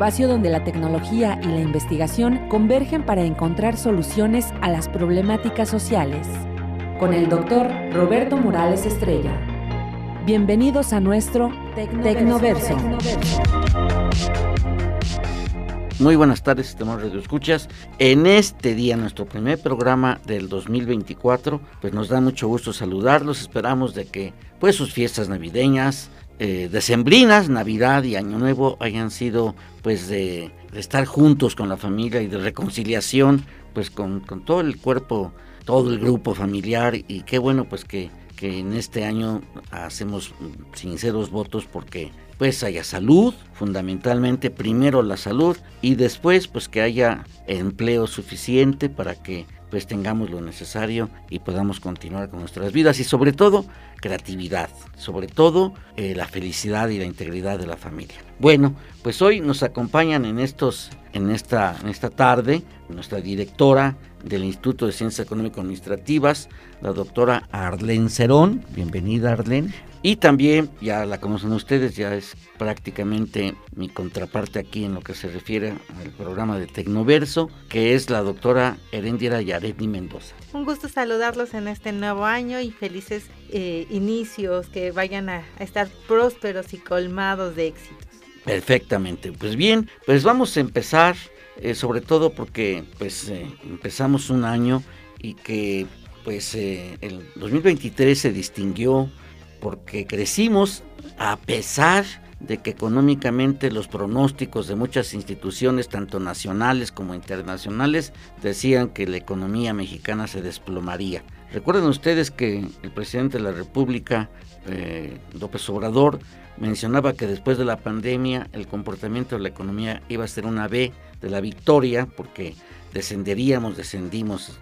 espacio donde la tecnología y la investigación convergen para encontrar soluciones a las problemáticas sociales. Con el doctor Roberto Morales Estrella. Bienvenidos a nuestro Tecnoverso. Muy buenas tardes, estimados Radio Escuchas. En este día, nuestro primer programa del 2024, pues nos da mucho gusto saludarlos. Esperamos de que pues sus fiestas navideñas, eh, decembrinas, Navidad y Año Nuevo hayan sido pues de, estar juntos con la familia y de reconciliación pues con, todo el cuerpo, todo el grupo familiar. Y qué bueno pues que, que en este año hacemos sinceros votos porque pues haya salud, fundamentalmente primero la salud y después pues que haya empleo suficiente para que pues tengamos lo necesario y podamos continuar con nuestras vidas y sobre todo creatividad, sobre todo eh, la felicidad y la integridad de la familia. Bueno, pues hoy nos acompañan en estos en esta en esta tarde nuestra directora del Instituto de Ciencias Económico Administrativas, la doctora Arlene Cerón. Bienvenida, Arlene. Y también, ya la conocen ustedes, ya es prácticamente mi contraparte aquí en lo que se refiere al programa de Tecnoverso, que es la doctora Herendiera Yaretni Mendoza. Un gusto saludarlos en este nuevo año y felices eh, inicios, que vayan a, estar prósperos y colmados de éxitos. Perfectamente. Pues bien, pues vamos a empezar, eh, sobre todo porque pues eh, empezamos un año y que pues el 2023 se distinguió porque crecimos a pesar de que económicamente los pronósticos de muchas instituciones, tanto nacionales como internacionales, decían que la economía mexicana se desplomaría. Recuerden ustedes que el presidente de la República, eh, López Obrador, mencionaba que después de la pandemia el comportamiento de la economía iba a ser una B de la victoria, porque descenderíamos, descendimos.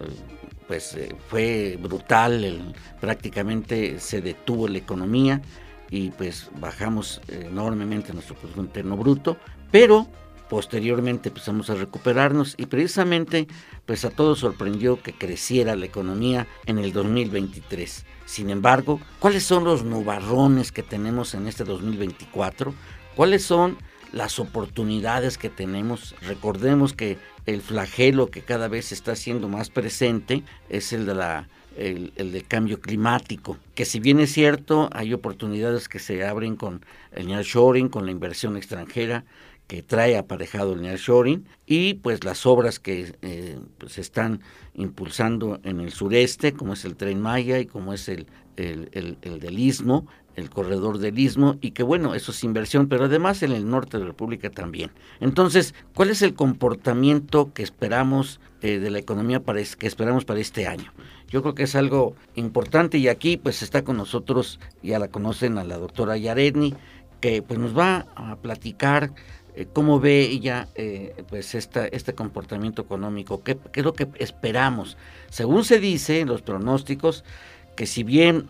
Eh, pues eh, fue brutal, prácticamente se detuvo la economía y pues bajamos enormemente nuestro Producto Interno Bruto, pero posteriormente empezamos a recuperarnos y precisamente pues a todos sorprendió que creciera la economía en el 2023. Sin embargo, ¿cuáles son los nubarrones que tenemos en este 2024? ¿Cuáles son las oportunidades que tenemos? Recordemos que el flagelo que cada vez está siendo más presente es el de la el, del cambio climático, que si bien es cierto, hay oportunidades que se abren con el nearshoring, con la inversión extranjera que trae aparejado el nearshoring y pues las obras que eh, se pues, están impulsando en el sureste, como es el Tren Maya y como es el, el, el del Istmo, el corredor del istmo y que bueno, eso es inversión, pero además en el norte de la República también. Entonces, ¿cuál es el comportamiento que esperamos eh, de la economía para que esperamos para este año? Yo creo que es algo importante y aquí pues está con nosotros, ya la conocen a la doctora Yaredni, que pues nos va a platicar eh, cómo ve ella eh, pues esta, este comportamiento económico, qué, qué es lo que esperamos. Según se dice en los pronósticos, que si bien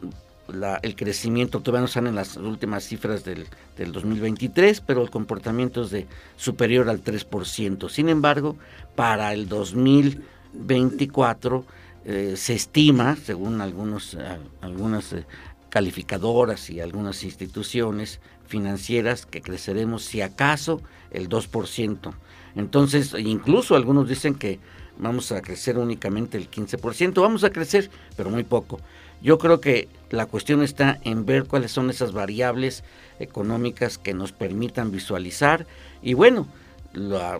el crecimiento, todavía no salen las últimas cifras del, 2023, pero el comportamiento es de superior al 3%. Sin embargo, para el 2024 eh, se estima, según algunos, algunas eh, calificadoras y algunas instituciones financieras, que creceremos si acaso el 2%. Entonces, incluso algunos dicen que vamos a crecer únicamente el 15%, vamos a crecer, pero muy poco. Yo creo que la cuestión está en ver cuáles son esas variables económicas que nos permitan visualizar. Y bueno,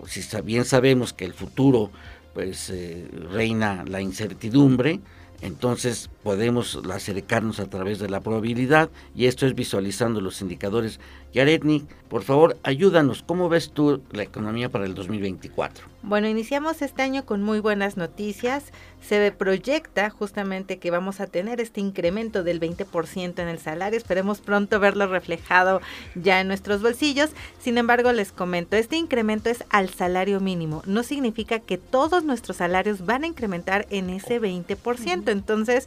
si bien sabemos que el futuro pues eh, reina la incertidumbre, entonces podemos acercarnos a través de la probabilidad y esto es visualizando los indicadores. Yaretni, por favor, ayúdanos, ¿cómo ves tú la economía para el 2024? Bueno, iniciamos este año con muy buenas noticias. Se proyecta justamente que vamos a tener este incremento del 20% en el salario. Esperemos pronto verlo reflejado ya en nuestros bolsillos. Sin embargo, les comento, este incremento es al salario mínimo. No significa que todos nuestros salarios van a incrementar en ese 20%. Entonces,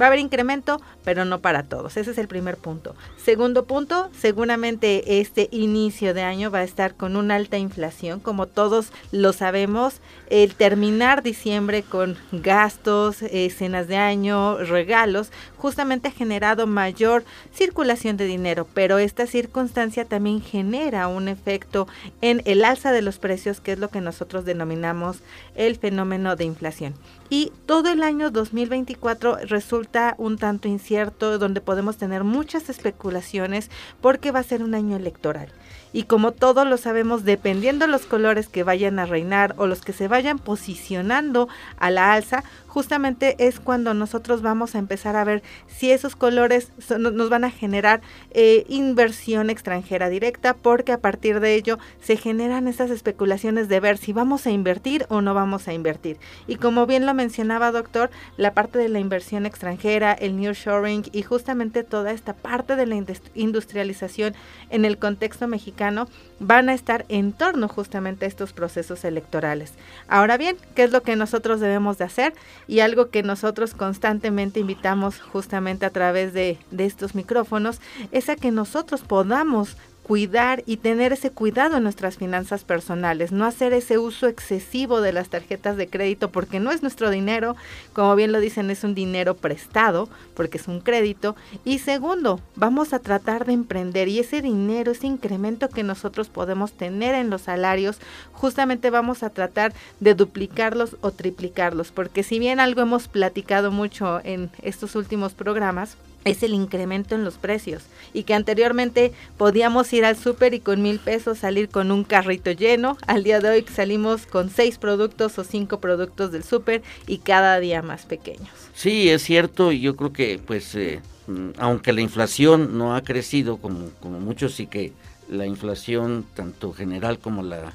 Va a haber incremento, pero no para todos. Ese es el primer punto. Segundo punto, seguramente este inicio de año va a estar con una alta inflación, como todos lo sabemos. El terminar diciembre con gastos, eh, cenas de año, regalos, justamente ha generado mayor circulación de dinero, pero esta circunstancia también genera un efecto en el alza de los precios, que es lo que nosotros denominamos el fenómeno de inflación. Y todo el año 2024 resulta un tanto incierto, donde podemos tener muchas especulaciones porque va a ser un año electoral. Y como todos lo sabemos, dependiendo los colores que vayan a reinar o los que se vayan posicionando a la alza, justamente es cuando nosotros vamos a empezar a ver si esos colores nos van a generar eh, inversión extranjera directa, porque a partir de ello se generan estas especulaciones de ver si vamos a invertir o no vamos a invertir. Y como bien lo mencionaba doctor, la parte de la inversión extranjera, el nearshoring y justamente toda esta parte de la industrialización en el contexto mexicano van a estar en torno justamente a estos procesos electorales. Ahora bien, ¿qué es lo que nosotros debemos de hacer? Y algo que nosotros constantemente invitamos justamente a través de, de estos micrófonos es a que nosotros podamos cuidar y tener ese cuidado en nuestras finanzas personales, no hacer ese uso excesivo de las tarjetas de crédito porque no es nuestro dinero, como bien lo dicen, es un dinero prestado porque es un crédito. Y segundo, vamos a tratar de emprender y ese dinero, ese incremento que nosotros podemos tener en los salarios, justamente vamos a tratar de duplicarlos o triplicarlos, porque si bien algo hemos platicado mucho en estos últimos programas, es el incremento en los precios y que anteriormente podíamos ir al súper y con mil pesos salir con un carrito lleno. Al día de hoy salimos con seis productos o cinco productos del súper y cada día más pequeños. Sí, es cierto y yo creo que pues eh, mm, aunque la inflación no ha crecido como, como muchos y que la inflación tanto general como la,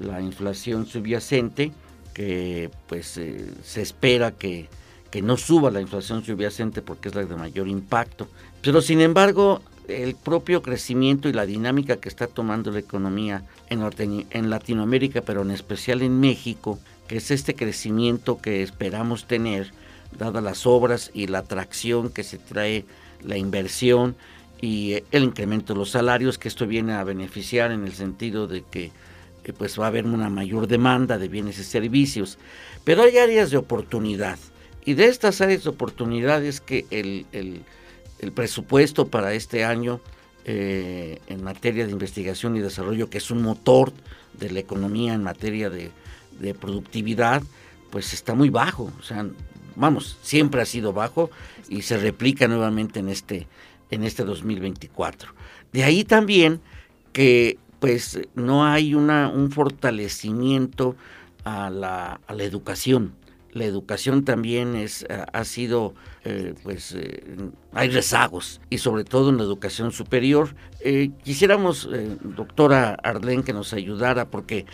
la inflación subyacente que pues eh, se espera que que no suba la inflación subyacente porque es la de mayor impacto. Pero sin embargo, el propio crecimiento y la dinámica que está tomando la economía en, Latinoamérica, pero en especial en México, que es este crecimiento que esperamos tener, dadas las obras y la atracción que se trae la inversión y el incremento de los salarios, que esto viene a beneficiar en el sentido de que eh, pues va a haber una mayor demanda de bienes y servicios. Pero hay áreas de oportunidad y de estas áreas de oportunidades que el, presupuesto para este año eh, en materia de investigación y desarrollo, que es un motor de la economía en materia de, productividad, pues está muy bajo. O sea, vamos, siempre ha sido bajo y se replica nuevamente en este, en este 2024. De ahí también que pues no hay una, un fortalecimiento a la, a la educación la educación también es, eh, ha sido, eh, pues, eh, hay rezagos, y sobre todo en la educación superior. quisiéramos, doctora Arlén, que nos ayudara, porque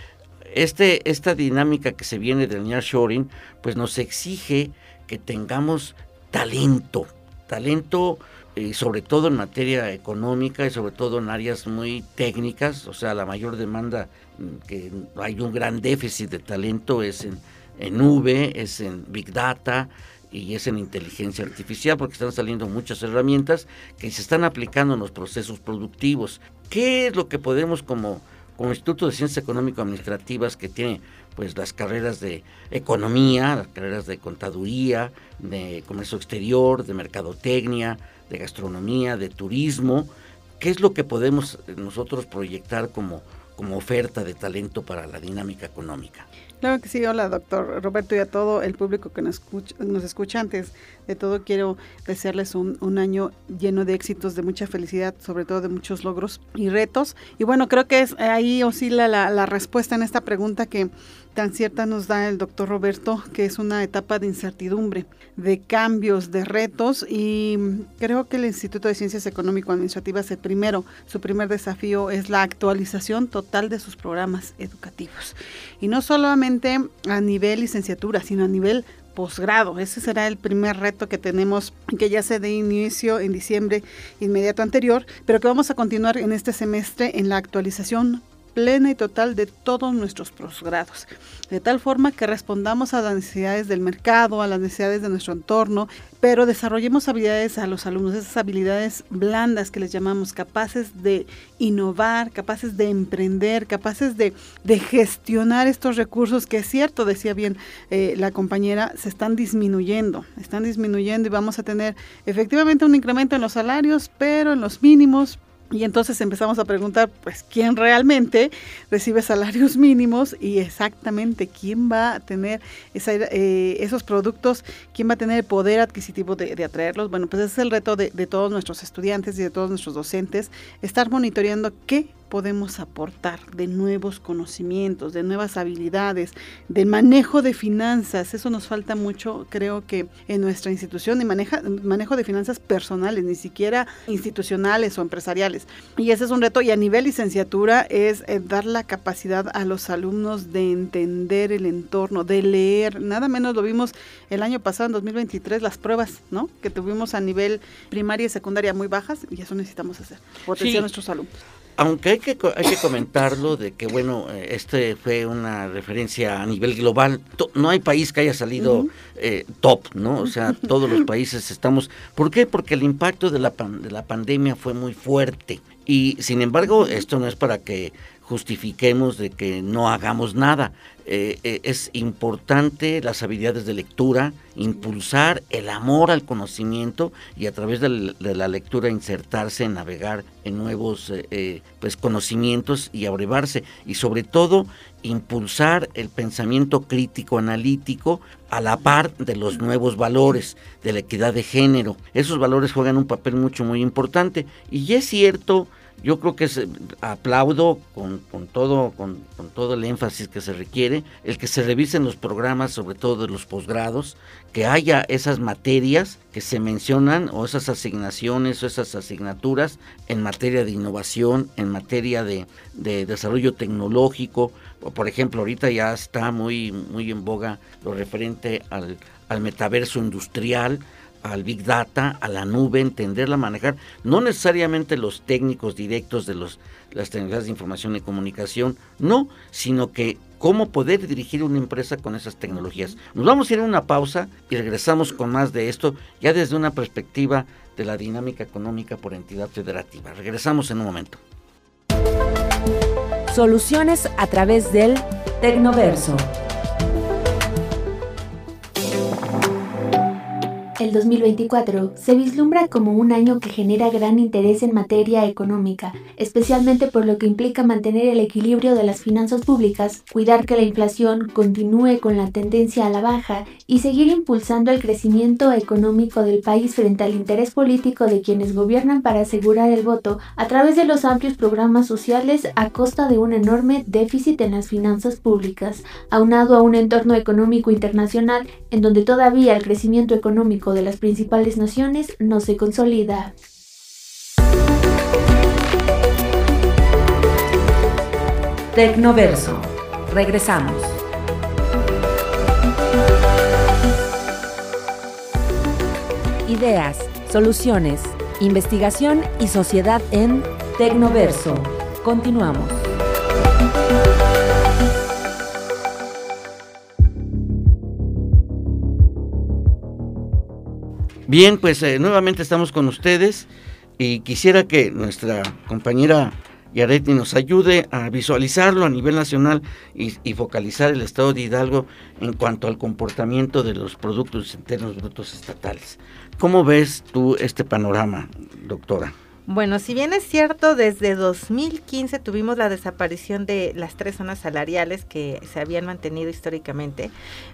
este, esta dinámica que se viene del nearshoring, pues nos exige que tengamos talento, talento y sobre todo en materia económica y sobre todo en áreas muy técnicas, o sea, la mayor demanda, mm, que hay un gran déficit de talento es en en nube, es en Big Data y es en inteligencia artificial, porque están saliendo muchas herramientas que se están aplicando en los procesos productivos. ¿Qué es lo que podemos como, como Instituto de Ciencias Económico-Administrativas que tiene pues las carreras de economía, las carreras de contaduría, de comercio exterior, de mercadotecnia, de gastronomía, de turismo, ¿qué es lo que podemos nosotros proyectar como, como oferta de talento para la dinámica económica? Claro que sí, hola doctor Roberto y a todo el público que nos escucha, nos escucha antes de todo quiero desearles un, año lleno de éxitos, de mucha felicidad, sobre todo de muchos logros y retos. Y bueno, creo que es ahí oscila la, la respuesta en esta pregunta que tan cierta nos da el doctor Roberto, que es una etapa de incertidumbre, de cambios, de retos y creo que el Instituto de Ciencias Económico-Administrativas, el primero, su primer desafío es la actualización total de sus programas educativos. Y no solamente a nivel licenciatura, sino a nivel posgrado. Ese será el primer reto que tenemos, que ya se de inicio en diciembre inmediato anterior, pero que vamos a continuar en este semestre en la actualización plena y total de todos nuestros posgrados, de tal forma que respondamos a las necesidades del mercado, a las necesidades de nuestro entorno, pero desarrollemos habilidades a los alumnos, esas habilidades blandas que les llamamos, capaces de innovar, capaces de emprender, capaces de, gestionar estos recursos que es cierto, decía bien eh, la compañera, se están disminuyendo, están disminuyendo y vamos a tener efectivamente un incremento en los salarios, pero en los mínimos, y entonces empezamos a preguntar, pues, ¿quién realmente recibe salarios mínimos y exactamente quién va a tener eh, esos productos, quién va a tener el poder adquisitivo de, atraerlos? Bueno, pues ese es el reto de, de todos nuestros estudiantes y de todos nuestros docentes, estar monitoreando qué podemos aportar de nuevos conocimientos, de nuevas habilidades, de manejo de finanzas. Eso nos falta mucho, creo que en nuestra institución, y maneja, manejo de finanzas personales, ni siquiera institucionales o empresariales. Y ese es un reto. Y a nivel licenciatura es eh, dar la capacidad a los alumnos de entender el entorno, de leer. Nada menos lo vimos el año pasado, en 2023, las pruebas ¿no? que tuvimos a nivel primaria y secundaria muy bajas, y eso necesitamos hacer, potenciar a nuestros alumnos aunque hay que, hay que comentarlo de que, bueno, eh, este fue una referencia a nivel global. No hay país que haya salido eh, top, ¿no? O sea, todos los países estamos... ¿Por qué? Porque el impacto de la, de la pandemia fue muy fuerte. Y sin embargo, esto no es para que justifiquemos de que no hagamos nada. Eh, eh, es importante las habilidades de lectura, impulsar el amor al conocimiento y a través de la, lectura insertarse, navegar en nuevos eh, pues conocimientos y abrevarse y sobre todo impulsar el pensamiento crítico analítico a la par de los nuevos valores de la equidad de género. Esos valores juegan un papel mucho muy importante y es cierto yo creo que es, aplaudo con, todo, con, todo el énfasis que se requiere, el que se revisen los programas, sobre todo de los posgrados, que haya esas materias que se mencionan o esas asignaciones o esas asignaturas en materia de innovación, en materia de, de desarrollo tecnológico. Por ejemplo, ahorita ya está muy, muy en boga lo referente al metaverso industrial, al Big Data, a la nube, entenderla, manejar, no necesariamente los técnicos directos de los, las tecnologías de información y comunicación, no, sino que cómo poder dirigir una empresa con esas tecnologías. Nos vamos a ir a una pausa y regresamos con más de esto, ya desde una perspectiva de la dinámica económica por entidad federativa. Regresamos en un momento. Soluciones a través del Tecnoverso. El 2024 se vislumbra como un año que genera gran interés en materia económica, especialmente por lo que implica mantener el equilibrio de las finanzas públicas, cuidar que la inflación continúe con la tendencia a la baja y seguir impulsando el crecimiento económico del país frente al interés político de quienes gobiernan para asegurar el voto a través de los amplios programas sociales a costa de un enorme déficit en las finanzas públicas, aunado a un entorno económico internacional en donde todavía el crecimiento económico de las principales naciones no se consolida. Tecnoverso. Regresamos. Ideas, soluciones, investigación y sociedad en Tecnoverso. Continuamos. Bien, pues eh, nuevamente estamos con ustedes y quisiera que nuestra compañera Yaretti nos ayude a visualizarlo a nivel nacional y, y, focalizar el Estado de Hidalgo en cuanto al comportamiento de los productos internos brutos estatales. ¿Cómo ves tú este panorama, doctora? Bueno, si bien es cierto, desde 2015 tuvimos la desaparición de las tres zonas salariales que se habían mantenido históricamente.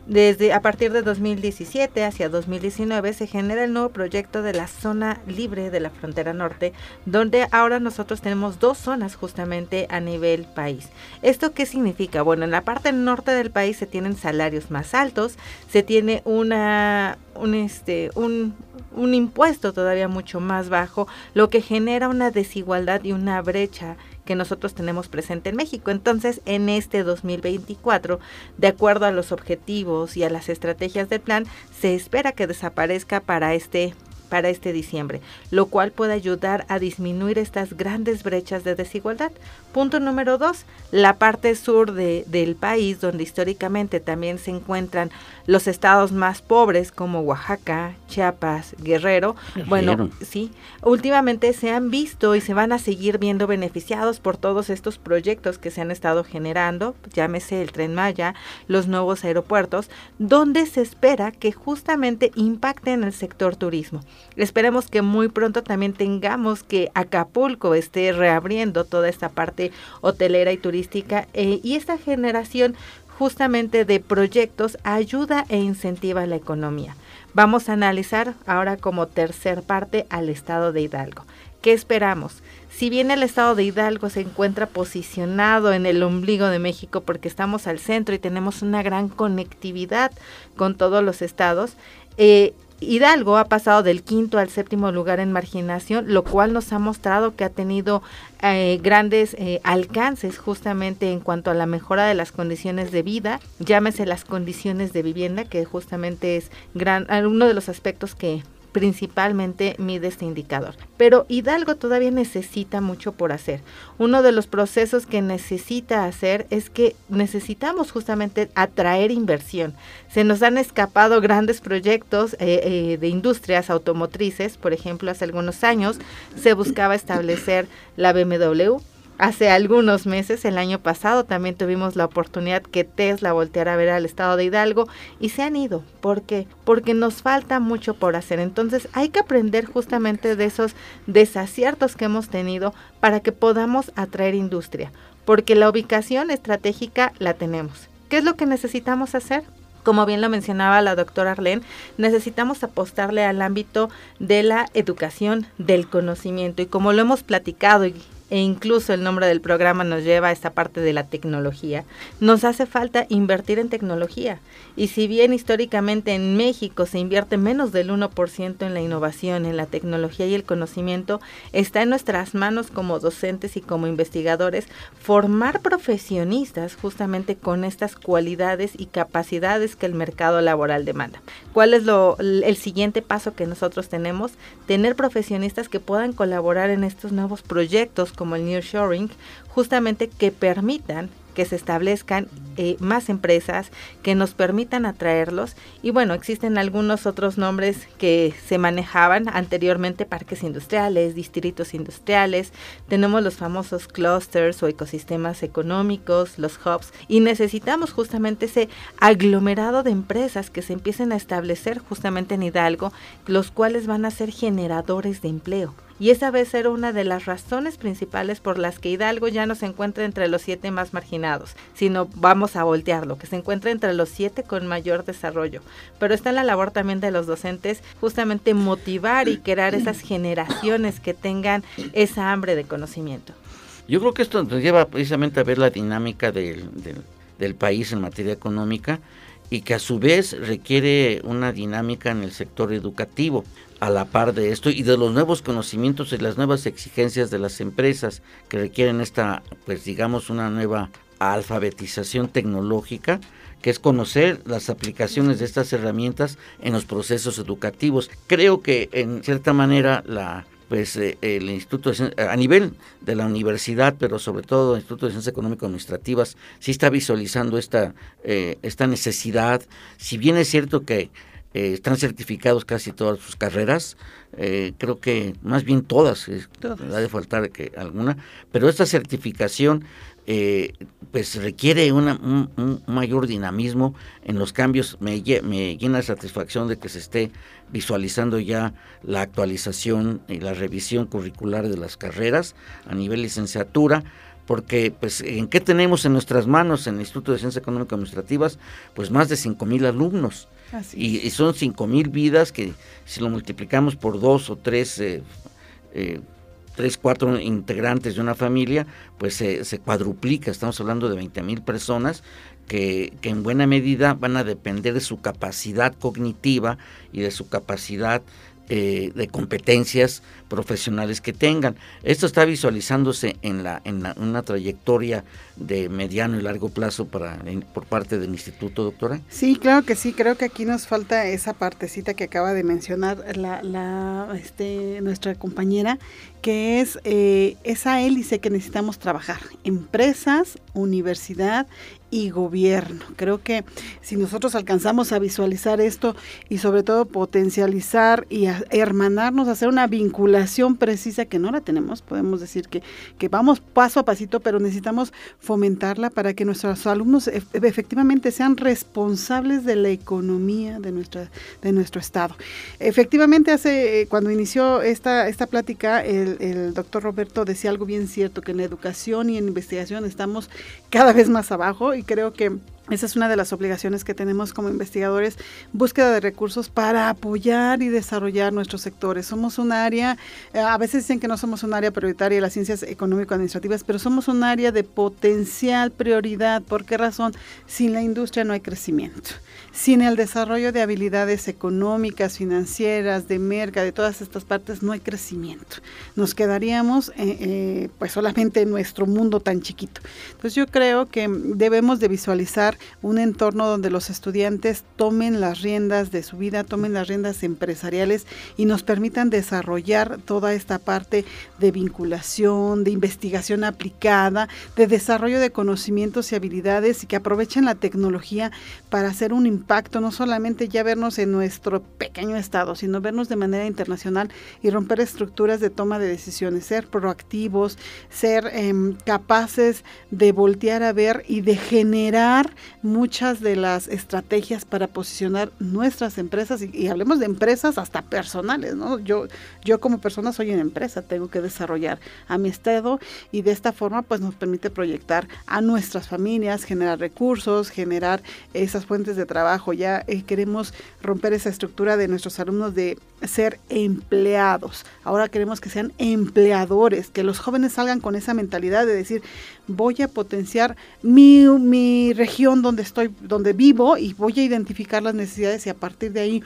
Desde a partir de 2017 hacia 2019 se genera el nuevo proyecto de la zona libre de la frontera norte, donde ahora nosotros tenemos dos zonas justamente a nivel país. ¿Esto qué significa? Bueno, en la parte norte del país se tienen salarios más altos, se tiene una un este un, un impuesto todavía mucho más bajo, lo que genera una desigualdad y una brecha que nosotros tenemos presente en México. Entonces, en este 2024, de acuerdo a los objetivos y a las estrategias del plan, se espera que desaparezca para este para este diciembre, lo cual puede ayudar a disminuir estas grandes brechas de desigualdad. Punto número dos, la parte sur de, del país, donde históricamente también se encuentran los estados más pobres como Oaxaca, Chiapas, Guerrero, bueno, sí, últimamente se han visto y se van a seguir viendo beneficiados por todos estos proyectos que se han estado generando, llámese el tren Maya, los nuevos aeropuertos, donde se espera que justamente impacten el sector turismo. Esperemos que muy pronto también tengamos que Acapulco esté reabriendo toda esta parte hotelera y turística eh, y esta generación justamente de proyectos ayuda e incentiva la economía. Vamos a analizar ahora como tercer parte al estado de Hidalgo. ¿Qué esperamos? Si bien el estado de Hidalgo se encuentra posicionado en el ombligo de México porque estamos al centro y tenemos una gran conectividad con todos los estados, eh, Hidalgo ha pasado del quinto al séptimo lugar en marginación, lo cual nos ha mostrado que ha tenido eh, grandes eh, alcances justamente en cuanto a la mejora de las condiciones de vida, llámese las condiciones de vivienda, que justamente es gran, uno de los aspectos que principalmente mide este indicador. Pero Hidalgo todavía necesita mucho por hacer. Uno de los procesos que necesita hacer es que necesitamos justamente atraer inversión. Se nos han escapado grandes proyectos eh, eh, de industrias automotrices, por ejemplo, hace algunos años se buscaba establecer la BMW Hace algunos meses, el año pasado, también tuvimos la oportunidad que Tesla volteara a ver al estado de Hidalgo y se han ido. ¿Por qué? Porque nos falta mucho por hacer. Entonces hay que aprender justamente de esos desaciertos que hemos tenido para que podamos atraer industria. Porque la ubicación estratégica la tenemos. ¿Qué es lo que necesitamos hacer? como bien lo mencionaba la doctora Arlene, necesitamos apostarle al ámbito de la educación, del conocimiento. Y como lo hemos platicado y e incluso el nombre del programa nos lleva a esta parte de la tecnología, nos hace falta invertir en tecnología. Y si bien históricamente en México se invierte menos del 1% en la innovación, en la tecnología y el conocimiento, está en nuestras manos como docentes y como investigadores formar profesionistas justamente con estas cualidades y capacidades que el mercado laboral demanda. ¿Cuál es lo, el siguiente paso que nosotros tenemos? Tener profesionistas que puedan colaborar en estos nuevos proyectos como el nearshoring, justamente que permitan que se establezcan eh, más empresas que nos permitan atraerlos. Y bueno, existen algunos otros nombres que se manejaban anteriormente, parques industriales, distritos industriales, tenemos los famosos clusters o ecosistemas económicos, los hubs, y necesitamos justamente ese aglomerado de empresas que se empiecen a establecer justamente en Hidalgo, los cuales van a ser generadores de empleo y esa vez era una de las razones principales por las que Hidalgo ya no se encuentra entre los siete más marginados, sino vamos a voltearlo, que se encuentra entre los siete con mayor desarrollo. Pero está en la labor también de los docentes justamente motivar y crear esas generaciones que tengan esa hambre de conocimiento. Yo creo que esto nos lleva precisamente a ver la dinámica del, del país en materia económica y que a su vez requiere una dinámica en el sector educativo a la par de esto y de los nuevos conocimientos y las nuevas exigencias de las empresas que requieren esta, pues digamos, una nueva alfabetización tecnológica, que es conocer las aplicaciones de estas herramientas en los procesos educativos. Creo que en cierta manera la pues eh, el Instituto a nivel de la universidad, pero sobre todo el Instituto de Ciencias Económico Administrativas, sí está visualizando esta, eh, esta necesidad. Si bien es cierto que eh, están certificados casi todas sus carreras, eh, creo que más bien todas, ha de faltar que alguna, pero esta certificación eh, pues requiere un, mayor dinamismo en los cambios. Me, me llena de satisfacción de que se esté visualizando ya la actualización y la revisión curricular de las carreras a nivel licenciatura porque pues en qué tenemos en nuestras manos en el Instituto de Ciencias Económicas Administrativas pues más de cinco mil alumnos y, son cinco mil vidas que si lo multiplicamos por dos o tres, eh, eh, tres, cuatro integrantes de una familia, pues se cuadruplica. Estamos hablando de 20 mil personas que, que, en buena medida van a depender de su capacidad cognitiva y de su capacidad eh, de competencias profesionales que tengan. Esto está visualizándose en, la, en una trayectoria de mediano y largo plazo para, por parte del instituto, doctora. Sí, claro que sí. Creo que aquí nos falta esa partecita que acaba de mencionar la, la este, nuestra compañera, que es eh, esa hélice que necesitamos trabajar. Empresas, universidad y gobierno. Creo que si nosotros alcanzamos a visualizar esto y sobre todo potencializar y hermanarnos, hacer una vinculación precisa que no la tenemos, podemos decir que, que vamos paso a pasito, pero necesitamos fomentarla para que nuestros alumnos efectivamente sean responsables de la economía de, nuestra, de nuestro estado. Efectivamente, hace eh, cuando inició esta, esta plática, el, el doctor Roberto decía algo bien cierto, que en educación y en investigación estamos cada vez más abajo y creo que esa es una de las obligaciones que tenemos como investigadores, búsqueda de recursos para apoyar y desarrollar nuestros sectores. Somos un área, eh, a veces dicen que no somos un área prioritaria de las ciencias económico-administrativas, pero somos un área de potencial prioridad. ¿Por qué razón? Sin la industria no hay crecimiento. Sin el desarrollo de habilidades económicas, financieras, de merca, de todas estas partes, no hay crecimiento. Nos quedaríamos eh, eh, pues solamente en nuestro mundo tan chiquito. Entonces yo creo que debemos de visualizar un entorno donde los estudiantes tomen las riendas de su vida, tomen las riendas empresariales y nos permitan desarrollar toda esta parte de vinculación, de investigación aplicada, de desarrollo de conocimientos y habilidades y que aprovechen la tecnología para hacer un impacto, no solamente ya vernos en nuestro pequeño estado, sino vernos de manera internacional y romper estructuras de toma de decisiones, ser proactivos, ser em, capaces de voltear a ver y de generar muchas de las estrategias para posicionar nuestras empresas y, hablemos de empresas hasta personales, ¿no? Yo, yo como persona soy una empresa, tengo que desarrollar a mi estado y de esta forma pues nos permite proyectar a nuestras familias, generar recursos, generar esas fuentes de trabajo. Ya eh, queremos romper esa estructura de nuestros alumnos de ser empleados. Ahora queremos que sean empleadores, que los jóvenes salgan con esa mentalidad de decir, voy a potenciar mi, mi región donde estoy, donde vivo y voy a identificar las necesidades y a partir de ahí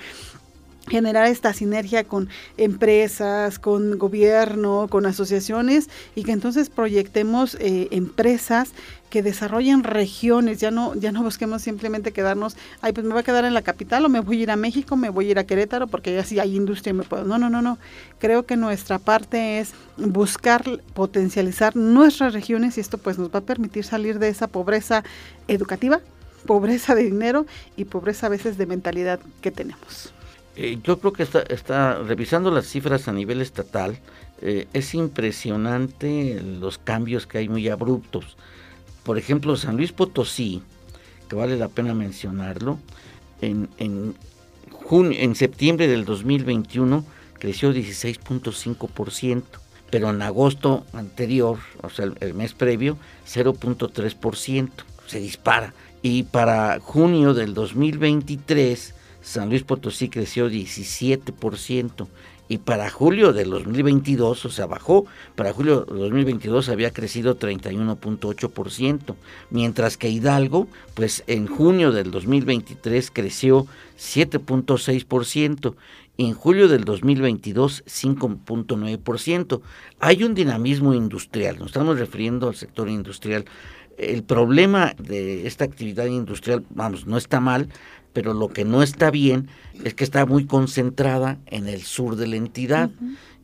generar esta sinergia con empresas, con gobierno, con asociaciones y que entonces proyectemos eh, empresas que desarrollen regiones, ya no, ya no busquemos simplemente quedarnos, ay, pues me voy a quedar en la capital o me voy a ir a México, me voy a ir a Querétaro porque ya sí hay industria y me puedo. No, no, no, no. Creo que nuestra parte es buscar potencializar nuestras regiones y esto pues nos va a permitir salir de esa pobreza educativa, pobreza de dinero y pobreza a veces de mentalidad que tenemos. Eh, yo creo que está, está revisando las cifras a nivel estatal, eh, es impresionante los cambios que hay muy abruptos. Por ejemplo, San Luis Potosí, que vale la pena mencionarlo, en, en, junio, en septiembre del 2021 creció 16.5%, pero en agosto anterior, o sea, el, el mes previo, 0.3%, se dispara. Y para junio del 2023, San Luis Potosí creció 17% y para julio del 2022, o sea, bajó, para julio del 2022 había crecido 31.8%, mientras que Hidalgo, pues en junio del 2023 creció 7.6%, en julio del 2022 5.9%. Hay un dinamismo industrial, nos estamos refiriendo al sector industrial. El problema de esta actividad industrial, vamos, no está mal, pero lo que no está bien es que está muy concentrada en el sur de la entidad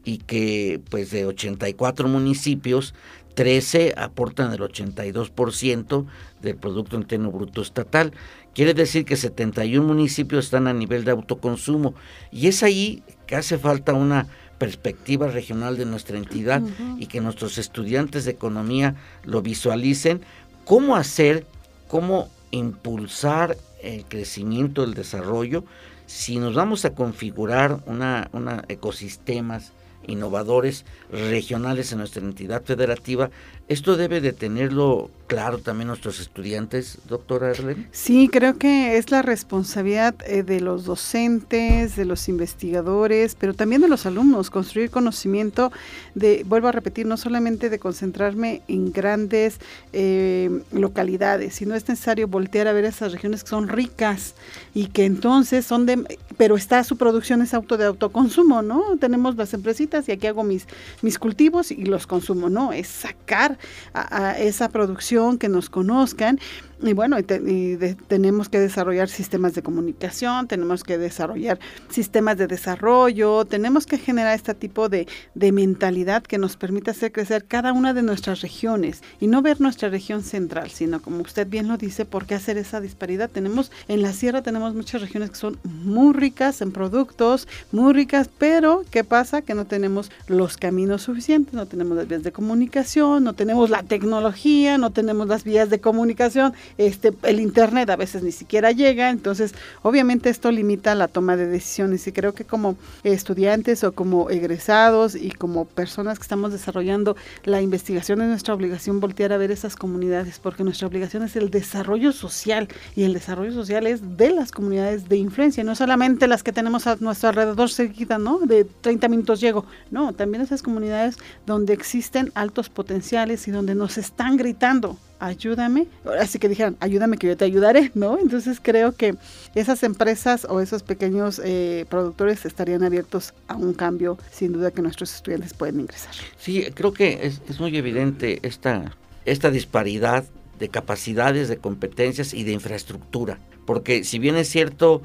y que pues de 84 municipios, 13 aportan el 82% del Producto Interno Bruto Estatal. Quiere decir que 71 municipios están a nivel de autoconsumo. Y es ahí que hace falta una perspectiva regional de nuestra entidad y que nuestros estudiantes de economía lo visualicen, cómo hacer, cómo impulsar el crecimiento, el desarrollo, si nos vamos a configurar una, una ecosistemas innovadores regionales en nuestra entidad federativa. Esto debe de tenerlo claro también nuestros estudiantes, doctora Erlen. Sí, creo que es la responsabilidad eh, de los docentes, de los investigadores, pero también de los alumnos, construir conocimiento de, vuelvo a repetir, no solamente de concentrarme en grandes eh, localidades, sino es necesario voltear a ver esas regiones que son ricas y que entonces son de, pero está su producción es auto de autoconsumo, ¿no? Tenemos las empresitas y aquí hago mis, mis cultivos y los consumo, ¿no? Es sacar a esa producción que nos conozcan y bueno, tenemos que desarrollar sistemas de comunicación, tenemos que desarrollar sistemas de desarrollo, tenemos que generar este tipo de, de, mentalidad que nos permita hacer crecer cada una de nuestras regiones y no ver nuestra región central, sino como usted bien lo dice, ¿por qué hacer esa disparidad? Tenemos en la sierra tenemos muchas regiones que son muy ricas en productos, muy ricas, pero ¿qué pasa? Que no tenemos los caminos suficientes, no tenemos las vías de comunicación, no tenemos la tecnología, no tenemos las vías de comunicación este, el Internet a veces ni siquiera llega, entonces obviamente esto limita la toma de decisiones y creo que como estudiantes o como egresados y como personas que estamos desarrollando la investigación es nuestra obligación voltear a ver esas comunidades, porque nuestra obligación es el desarrollo social y el desarrollo social es de las comunidades de influencia, no solamente las que tenemos a nuestro alrededor seguida, ¿no? De 30 minutos llego, no, también esas comunidades donde existen altos potenciales y donde nos están gritando ayúdame, así que dijeron, ayúdame que yo te ayudaré, ¿no? Entonces creo que esas empresas o esos pequeños eh, productores estarían abiertos a un cambio, sin duda que nuestros estudiantes pueden ingresar. Sí, creo que es, es muy evidente esta, esta disparidad de capacidades, de competencias y de infraestructura, porque si bien es cierto,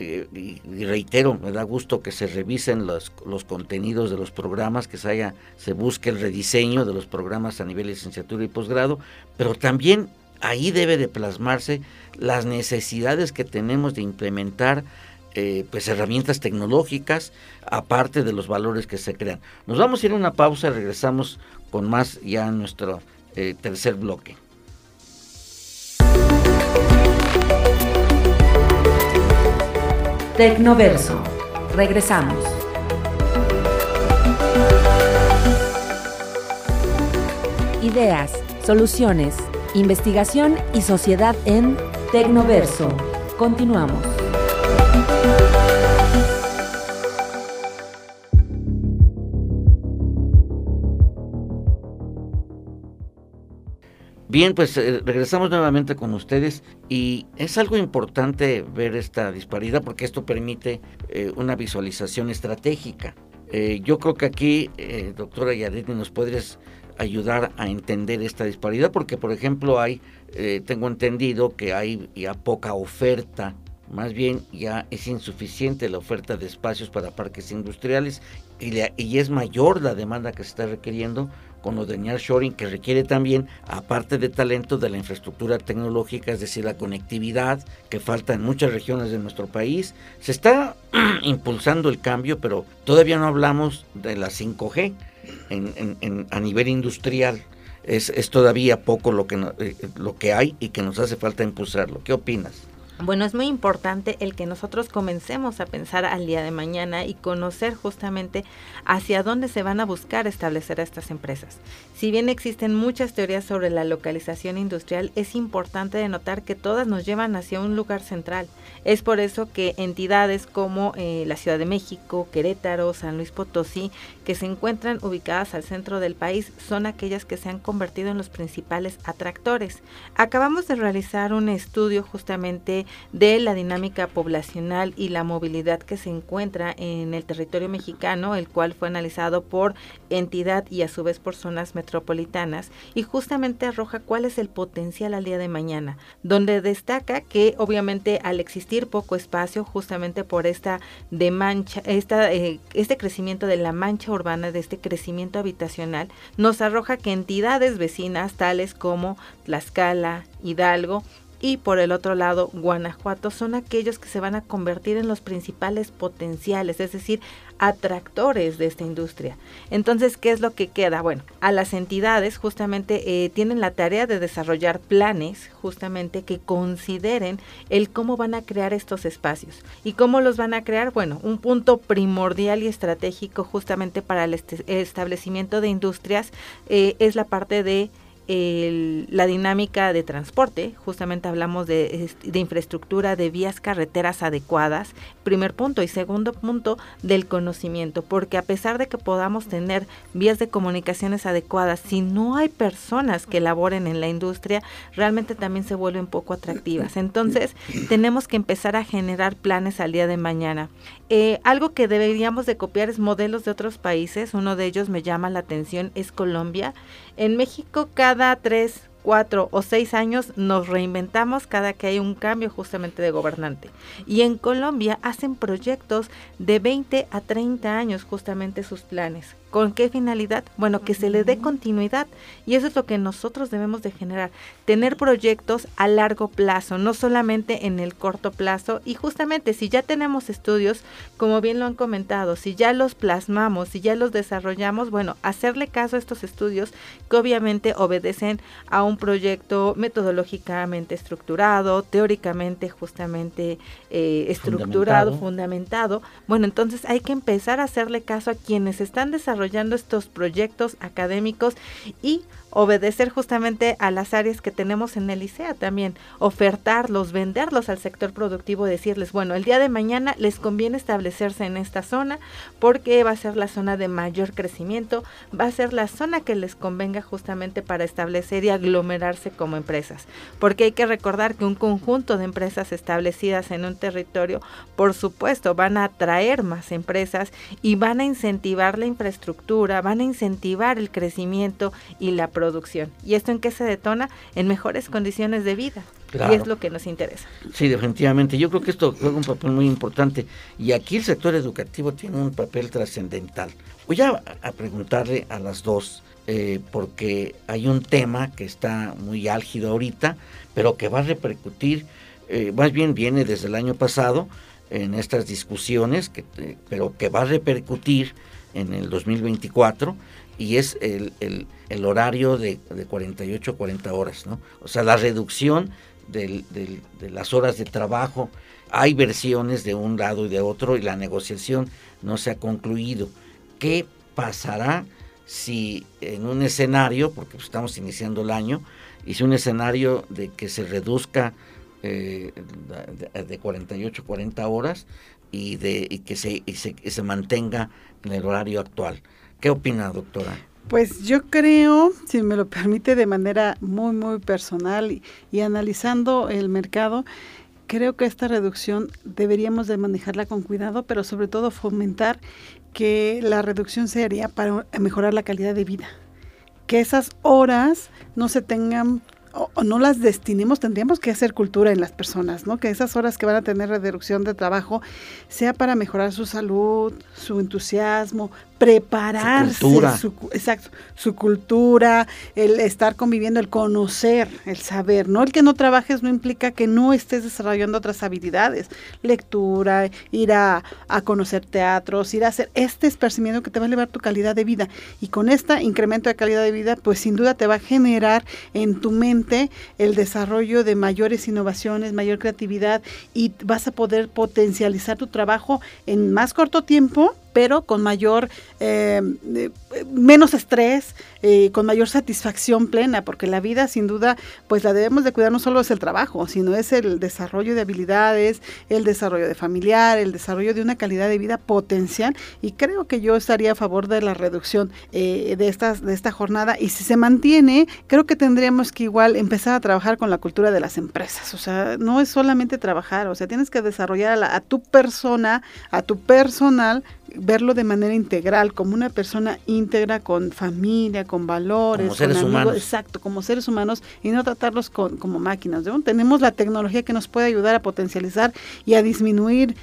eh, y, reitero, me da gusto que se revisen los, los, contenidos de los programas, que se, haya, se busque el rediseño de los programas a nivel de licenciatura y posgrado, pero también ahí debe de plasmarse las necesidades que tenemos de implementar eh, pues herramientas tecnológicas, aparte de los valores que se crean. Nos vamos a ir a una pausa, regresamos con más ya en nuestro eh, tercer bloque. Tecnoverso. Regresamos. Ideas, soluciones, investigación y sociedad en Tecnoverso. Continuamos. Bien, pues eh, regresamos nuevamente con ustedes y es algo importante ver esta disparidad porque esto permite eh, una visualización estratégica. Eh, yo creo que aquí, doctora Yaretti, nos podrías ayudar a entender esta disparidad porque, por ejemplo, hay, tengo entendido que hay ya poca oferta más bien ya es insuficiente la oferta de espacios para parques industriales y, es mayor la demanda que se está requiriendo con lo de Shoring, que requiere también, aparte de talento, de la infraestructura tecnológica, es decir, la conectividad que falta en muchas regiones de nuestro país. Se está impulsando el cambio, pero todavía no hablamos de la 5G a nivel industrial. Es, todavía poco lo que, eh, lo que hay y que nos hace falta impulsarlo. ¿Qué opinas? Bueno, es muy importante el que nosotros comencemos a pensar al día de mañana y conocer justamente hacia dónde se van a buscar establecer a estas empresas. Si bien existen muchas teorías sobre la localización industrial, es importante denotar que todas nos llevan hacia un lugar central. Es por eso que entidades como eh, la Ciudad de México, Querétaro, San Luis Potosí, que se encuentran ubicadas al centro del país, son aquellas que se han convertido en los principales atractores. Acabamos de realizar un estudio justamente de la dinámica poblacional y la movilidad que se encuentra en el territorio mexicano, el cual fue analizado por entidad y a su vez por zonas metropolitanas. Y justamente arroja cuál es el potencial al día de mañana, donde destaca que obviamente al existir poco espacio, justamente por esta de mancha, esta, eh, este crecimiento de la mancha urbana, de este crecimiento habitacional, nos arroja que entidades vecinas tales como Tlaxcala, Hidalgo, y por el otro lado Guanajuato son aquellos que se van a convertir en los principales potenciales, es decir, atractores de esta industria. Entonces, ¿qué es lo que queda? Bueno, a las entidades justamente eh, tienen la tarea de desarrollar planes justamente que consideren el cómo van a crear estos espacios. ¿Y cómo los van a crear? Bueno, un punto primordial y estratégico justamente para el establecimiento de industrias eh, es la parte de la dinámica de transporte, justamente hablamos de, de, infraestructura, de vías carreteras adecuadas, primer punto, y segundo punto, del conocimiento, porque a pesar de que podamos tener vías de comunicaciones adecuadas, si no hay personas que laboren en la industria, realmente también se vuelven poco atractivas. Entonces, tenemos que empezar a generar planes al día de mañana. Eh, algo que deberíamos de copiar es modelos de otros países, uno de ellos me llama la atención, es Colombia. En México cada tres, cuatro o seis años nos reinventamos cada que hay un cambio justamente de gobernante. Y en Colombia hacen proyectos de 20 a 30 años justamente sus planes. ¿Con qué finalidad? Bueno, que se le dé continuidad y eso es lo que nosotros debemos de generar, tener proyectos a largo plazo, no solamente en el corto plazo y justamente si ya tenemos estudios, como bien lo han comentado, si ya los plasmamos, si ya los desarrollamos, bueno, hacerle caso a estos estudios que obviamente obedecen a un proyecto metodológicamente estructurado, teóricamente justamente eh, estructurado, fundamentado. Bueno, entonces hay que empezar a hacerle caso a quienes están desarrollando desarrollando estos proyectos académicos y obedecer justamente a las áreas que tenemos en el ICEA también, ofertarlos, venderlos al sector productivo, decirles, bueno, el día de mañana les conviene establecerse en esta zona porque va a ser la zona de mayor crecimiento, va a ser la zona que les convenga justamente para establecer y aglomerarse como empresas, porque hay que recordar que un conjunto de empresas establecidas en un territorio, por supuesto, van a atraer más empresas y van a incentivar la infraestructura, van a incentivar el crecimiento y la producción producción. ¿Y esto en qué se detona? En mejores condiciones de vida. Y es lo que nos interesa. Sí, definitivamente. Yo creo que esto juega un papel muy importante. Y aquí el sector educativo tiene un papel trascendental. Voy a, preguntarle a las dos, eh, porque hay un tema que está muy álgido ahorita, pero que va a repercutir, eh, más bien viene desde el año pasado en estas discusiones, que, eh, pero que va a repercutir en el 2024 y es el, el, horario de, de, 48 a 40 horas, ¿no? O sea, la reducción de las horas de trabajo. Hay versiones de un lado y de otro y la negociación no se ha concluido. ¿Qué pasará si en un escenario, porque estamos iniciando el año, y si un escenario de que se reduzca eh, de, 48 a 40 horas y, de, y que se, y se, se mantenga en el horario actual? ¿Qué opina, doctora? Pues yo creo, si me lo permite de manera muy, muy personal y, analizando el mercado, creo que esta reducción deberíamos de manejarla con cuidado, pero sobre todo fomentar que la reducción se haría para mejorar la calidad de vida. Que esas horas no se tengan o, no las destinemos, tendríamos que hacer cultura en las personas, ¿no? Que esas horas que van a tener reducción de trabajo sea para mejorar su salud, su entusiasmo, prepararse, su cultura. Su, exacto, su cultura, el estar conviviendo, el conocer, el saber, ¿no? El que no trabajes no implica que no estés desarrollando otras habilidades, lectura, ir a, conocer teatros, ir a hacer este esparcimiento que te va a elevar tu calidad de vida. Y con este incremento de calidad de vida, pues sin duda te va a generar en tu mente el desarrollo de mayores innovaciones, mayor creatividad y vas a poder potencializar tu trabajo en más corto tiempo pero con mayor, eh, menos estrés, eh, con mayor satisfacción plena, porque la vida sin duda, pues la debemos de cuidar, no solo es el trabajo, sino es el desarrollo de habilidades, el desarrollo de familiar, el desarrollo de una calidad de vida potencial, y creo que yo estaría a favor de la reducción eh, de, estas, de esta jornada, y si se mantiene, creo que tendríamos que igual empezar a trabajar con la cultura de las empresas, o sea, no es solamente trabajar, o sea, tienes que desarrollar a, a tu persona, a tu personal, verlo de manera integral, como una persona íntegra con familia, con valores, como seres humanos. exacto, como seres humanos y no tratarlos como máquinas. Tenemos la tecnología que nos puede ayudar a potencializar y a disminuir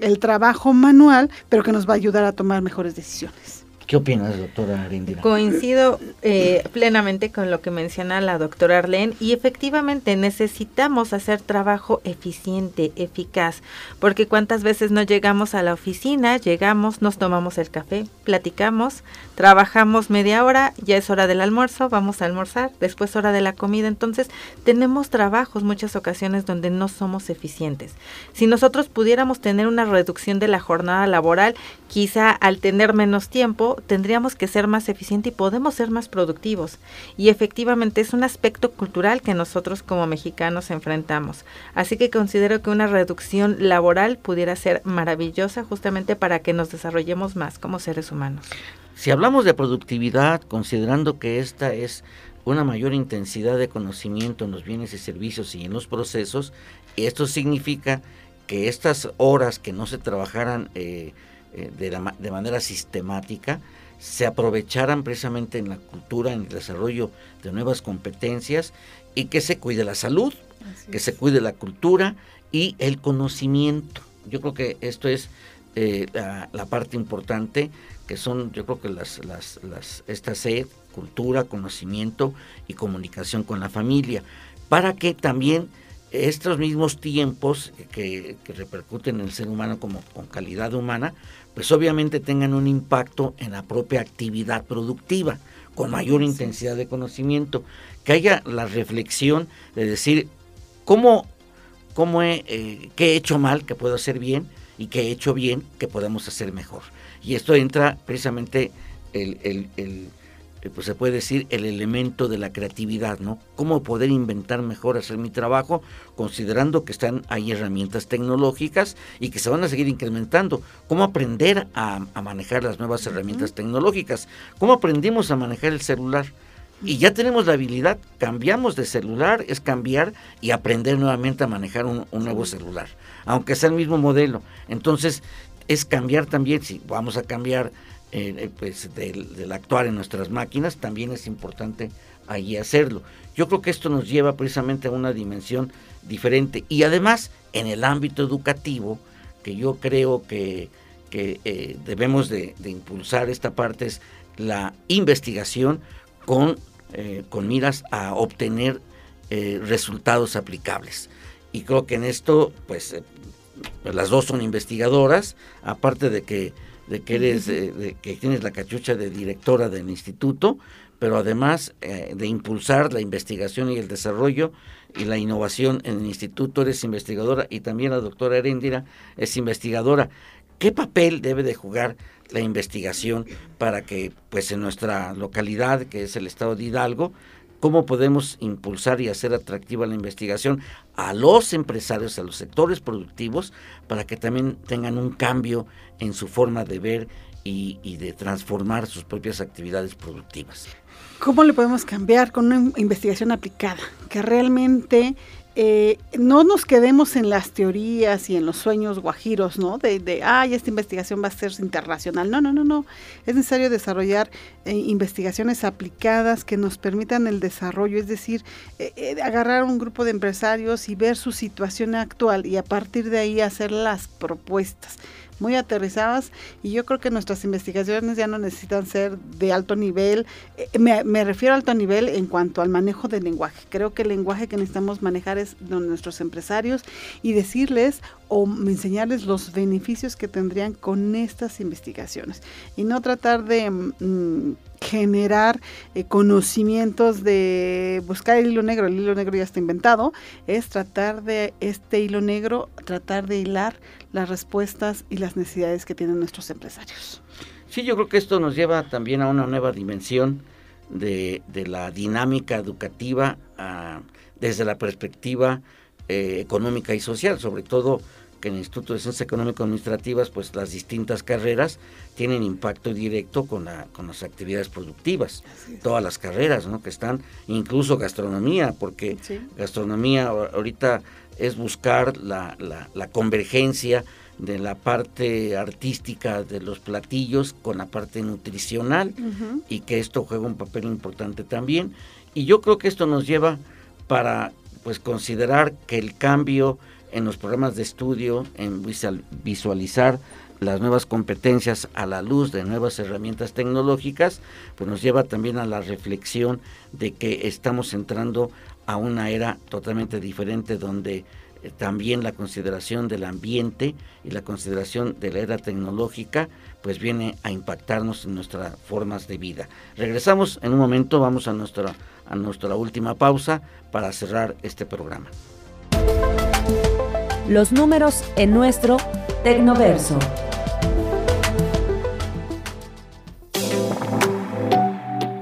el trabajo manual, pero que nos va a ayudar a tomar mejores decisiones. ¿Qué opinas, doctora Arindira? Coincido eh, plenamente con lo que menciona la doctora Arlene y efectivamente necesitamos hacer trabajo eficiente, eficaz, porque cuántas veces no llegamos a la oficina, llegamos, nos tomamos el café, platicamos, trabajamos media hora, ya es hora del almuerzo, vamos a almorzar, después hora de la comida, entonces tenemos trabajos muchas ocasiones donde no somos eficientes. Si nosotros pudiéramos tener una reducción de la jornada laboral, quizá al tener menos tiempo, tendríamos que ser más eficientes y podemos ser más productivos. Y efectivamente es un aspecto cultural que nosotros como mexicanos enfrentamos. Así que considero que una reducción laboral pudiera ser maravillosa justamente para que nos desarrollemos más como seres humanos. Si hablamos de productividad, considerando que esta es una mayor intensidad de conocimiento en los bienes y servicios y en los procesos, esto significa que estas horas que no se trabajaran eh, eh, de, manera sistemática se aprovecharan precisamente en la cultura, en el desarrollo de nuevas competencias y que se cuide la salud, que se cuide la cultura y el conocimiento. Yo creo que esto es eh, la, parte importante, que son, yo creo que las, las, las, esta sed, cultura, conocimiento y comunicación con la familia, para que también estos mismos tiempos que, que, repercuten en el ser humano como con calidad humana, pues obviamente tengan un impacto en la propia actividad productiva, con mayor intensidad de conocimiento, que haya la reflexión de decir cómo, cómo he, eh, qué he hecho mal que puedo hacer bien y qué he hecho bien que podemos hacer mejor. Y esto entra precisamente el, el eh, pues se puede decir, el elemento de la creatividad, ¿no? Cómo poder inventar mejor hacer mi trabajo, considerando que están ahí herramientas tecnológicas y que se van a seguir incrementando. Cómo aprender a, manejar las nuevas herramientas tecnológicas. Cómo aprendimos a manejar el celular. Y ya tenemos la habilidad, cambiamos de celular, es cambiar y aprender nuevamente a manejar un, un nuevo celular, aunque sea el mismo modelo. Entonces, es cambiar también, si vamos a cambiar eh, pues del, actuar en nuestras máquinas, también es importante allí hacerlo. Yo creo que esto nos lleva precisamente a una dimensión diferente y además en el ámbito educativo, que yo creo que, eh, debemos de, impulsar esta parte, es la investigación con, eh, con miras a obtener resultados aplicables. Y creo que en esto, pues las dos son investigadoras, aparte de que de que eres, de que tienes la cachucha de directora del instituto, pero además eh, de impulsar la investigación y el desarrollo y la innovación en el instituto, eres investigadora y también la doctora Heréndira es investigadora. ¿Qué papel debe de jugar la investigación para que pues en nuestra localidad, que es el estado de Hidalgo, cómo podemos impulsar y hacer atractiva la investigación a los empresarios, a los sectores productivos, para que también tengan un cambio en su forma de ver y, de transformar sus propias actividades productivas. ¿Cómo le podemos cambiar con una investigación aplicada? Que realmente eh, no nos quedemos en las teorías y en los sueños guajiros, ¿no? De, de, ay, esta investigación va a ser internacional. No, no, no, no. Es necesario desarrollar eh, investigaciones aplicadas que nos permitan el desarrollo, es decir, eh, agarrar un grupo de empresarios y ver su situación actual y a partir de ahí hacer las propuestas muy aterrizadas y yo creo que nuestras investigaciones ya no necesitan ser de alto nivel. Eh, me, refiero a alto nivel en cuanto al manejo del lenguaje. Creo que el lenguaje que necesitamos manejar es de nuestros empresarios y decirles o enseñarles los beneficios que tendrían con estas investigaciones y no tratar de... Mm, generar eh, conocimientos de buscar el hilo negro, el hilo negro ya está inventado, es tratar de este hilo negro, tratar de hilar las respuestas y las necesidades que tienen nuestros empresarios. Sí, yo creo que esto nos lleva también a una nueva dimensión de, la dinámica educativa ah, desde la perspectiva eh, económica y social, sobre todo que en el Instituto de Ciencias Económico-Administrativas, pues las distintas carreras tienen impacto directo con, la, con las actividades productivas. Todas las carreras, ¿no? Que están, incluso gastronomía, porque gastronomía ahorita es buscar la, la, convergencia de la parte artística de los platillos con la parte nutricional y que esto juega un papel importante también. Y yo creo que esto nos lleva para pues considerar que el cambio en los programas de estudio, en visualizar las nuevas competencias a la luz de nuevas herramientas tecnológicas, pues nos lleva también a la reflexión de que estamos entrando a una era totalmente diferente donde eh, también la consideración del ambiente y la consideración de la era tecnológica pues viene a impactarnos en nuestras formas de vida. Regresamos en un momento, vamos a nuestra, a nuestra última pausa para cerrar este programa. Los números en nuestro Tecnoverso.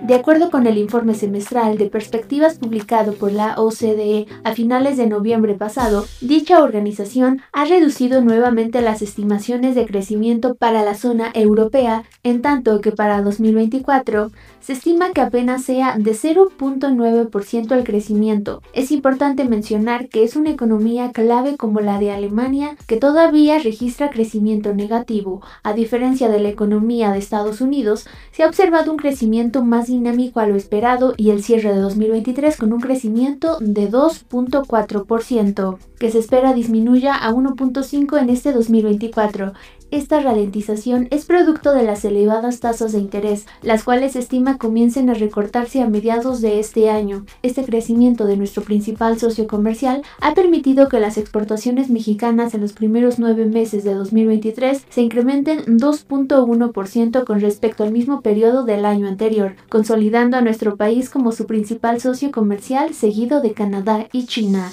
De acuerdo con el informe semestral de perspectivas publicado por la OCDE a finales de noviembre pasado, dicha organización ha reducido nuevamente las estimaciones de crecimiento para la zona europea, en tanto que para 2024 se estima que apenas sea de 0.9% el crecimiento. Es importante mencionar que es una economía clave como la de Alemania que todavía registra crecimiento negativo. A diferencia de la economía de Estados Unidos, se ha observado un crecimiento más dinámico a lo esperado y el cierre de 2023 con un crecimiento de 2.4%, que se espera disminuya a 1.5 en este 2024. Esta ralentización es producto de las elevadas tasas de interés, las cuales se estima comiencen a recortarse a mediados de este año. Este crecimiento de nuestro principal socio comercial ha permitido que las exportaciones mexicanas en los primeros nueve meses de 2023 se incrementen 2.1% con respecto al mismo periodo del año anterior, consolidando a nuestro país como su principal socio comercial seguido de Canadá y China.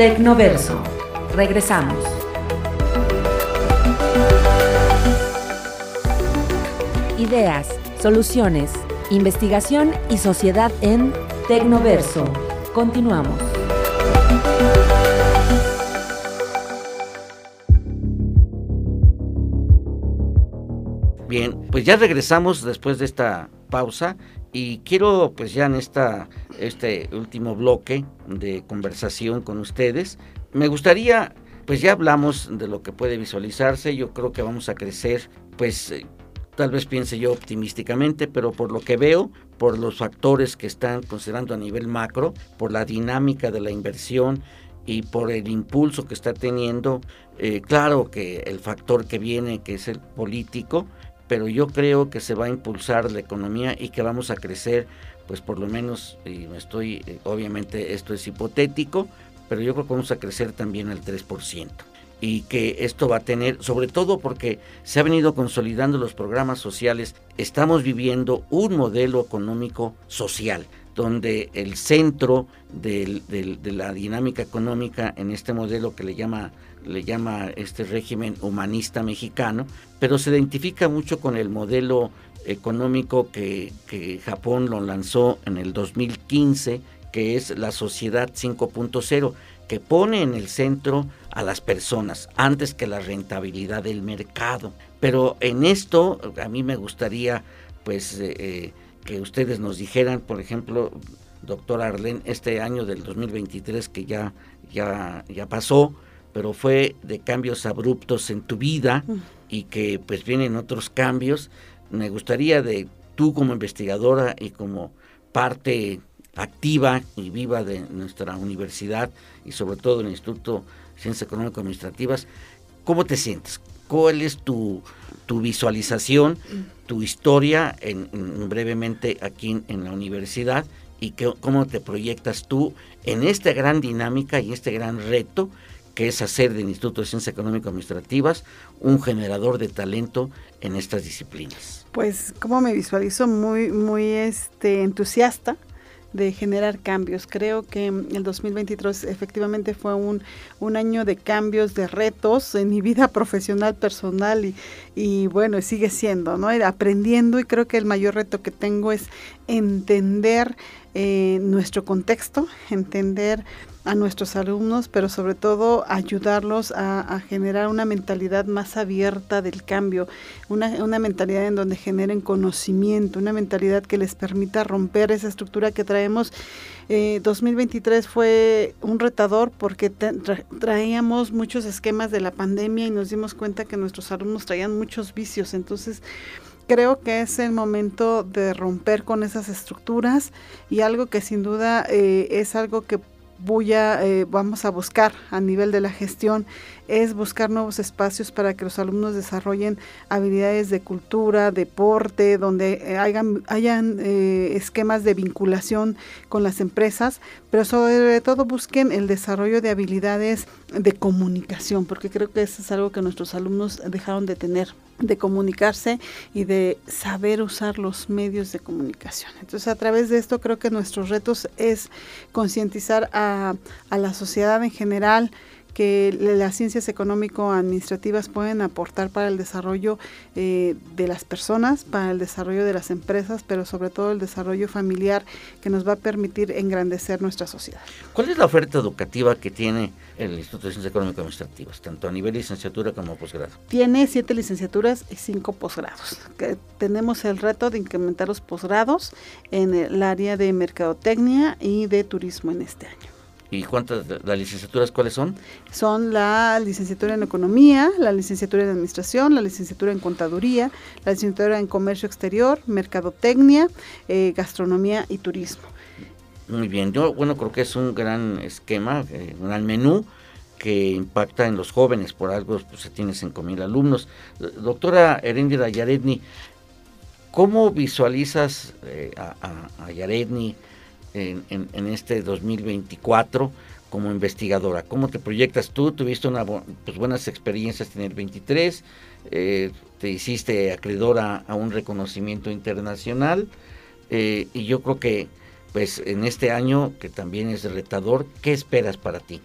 Tecnoverso. Regresamos. Ideas, soluciones, investigación y sociedad en Tecnoverso. Continuamos. Bien, pues ya regresamos después de esta pausa y quiero pues ya en esta este último bloque de conversación con ustedes, me gustaría pues ya hablamos de lo que puede visualizarse, yo creo que vamos a crecer pues eh, tal vez piense yo optimísticamente, pero por lo que veo, por los factores que están considerando a nivel macro, por la dinámica de la inversión y por el impulso que está teniendo, eh, claro que el factor que viene, que es el político, pero yo creo que se va a impulsar la economía y que vamos a crecer, pues por lo menos, y estoy, eh, obviamente esto es hipotético, pero yo creo que vamos a crecer también al 3%. Y que esto va a tener, sobre todo porque se ha venido consolidando los programas sociales, estamos viviendo un modelo económico social, donde el centro de la dinámica económica en este modelo que le llama le llama este régimen humanista mexicano, pero se identifica mucho con el modelo económico que, Japón lo lanzó en el 2015, que es la sociedad 5.0, que pone en el centro a las personas antes que la rentabilidad del mercado. Pero en esto a mí me gustaría pues eh, eh, que ustedes nos dijeran, por ejemplo, doctor Arlen, este año del 2023 que ya, ya, ya pasó, pero fue de cambios abruptos en tu vida y que pues vienen otros cambios. Me gustaría de tú como investigadora y como parte activa y viva de nuestra universidad y sobre todo del Instituto de Ciencias Económicas Administrativas, ¿cómo te sientes? ¿Cuál es tu, tu visualización, tu historia en, brevemente aquí en, la universidad y cómo te proyectas tú en esta gran dinámica y este gran reto que es hacer del Instituto de Ciencias Económico-Administrativas un generador de talento en estas disciplinas. Pues como me visualizo muy, muy este, entusiasta de generar cambios. Creo que el 2023 efectivamente fue un, un año de cambios, de retos en mi vida profesional, personal y bueno, sigue siendo, ¿no? Aprendiendo y creo que el mayor reto que tengo es entender eh, nuestro contexto, entender a nuestros alumnos, pero sobre todo ayudarlos a, generar una mentalidad más abierta del cambio, una, una, mentalidad en donde generen conocimiento, una mentalidad que les permita romper esa estructura que traemos. 2023 eh, fue un retador porque traíamos muchos esquemas de la pandemia y nos dimos cuenta que nuestros alumnos traían muchos vicios, entonces creo que es el momento de romper con esas estructuras y algo que sin duda eh, es algo que voy a, eh, vamos a buscar a nivel de la gestión es buscar nuevos espacios para que los alumnos desarrollen habilidades de cultura, deporte, donde eh, hayan, hayan eh, esquemas de vinculación con las empresas, pero sobre todo busquen el desarrollo de habilidades de comunicación, porque creo que eso es algo que nuestros alumnos dejaron de tener de comunicarse y de saber usar los medios de comunicación. Entonces, a través de esto creo que nuestros retos es concientizar a, a la sociedad en general, que las ciencias económico-administrativas pueden aportar para el desarrollo eh, de las personas, para el desarrollo de las empresas, pero sobre todo el desarrollo familiar que nos va a permitir engrandecer nuestra sociedad. ¿Cuál es la oferta educativa que tiene el Instituto de Ciencias Económico-Administrativas, tanto a nivel licenciatura como posgrado? Tiene siete licenciaturas y cinco posgrados. tenemos el reto de incrementar los posgrados en el área de mercadotecnia y de turismo en este año. ¿Y cuántas las licenciaturas cuáles son? Son la licenciatura en economía, la licenciatura en administración, la licenciatura en contaduría, la licenciatura en comercio exterior, mercadotecnia, eh, gastronomía y turismo. Muy bien, yo bueno creo que es un gran esquema, eh, un gran menú que impacta en los jóvenes, por algo pues, se tiene 5.000 alumnos. Doctora Erendira Yaredni, ¿cómo visualizas eh, a, a, a Yaredni? En, este 2024 como investigadora? ¿Cómo te proyectas tú? Tuviste una, pues, buenas experiencias en el 23, eh, te hiciste acreedora a un reconocimiento internacional eh, y yo creo que pues en este año que también es retador, ¿qué esperas para ti?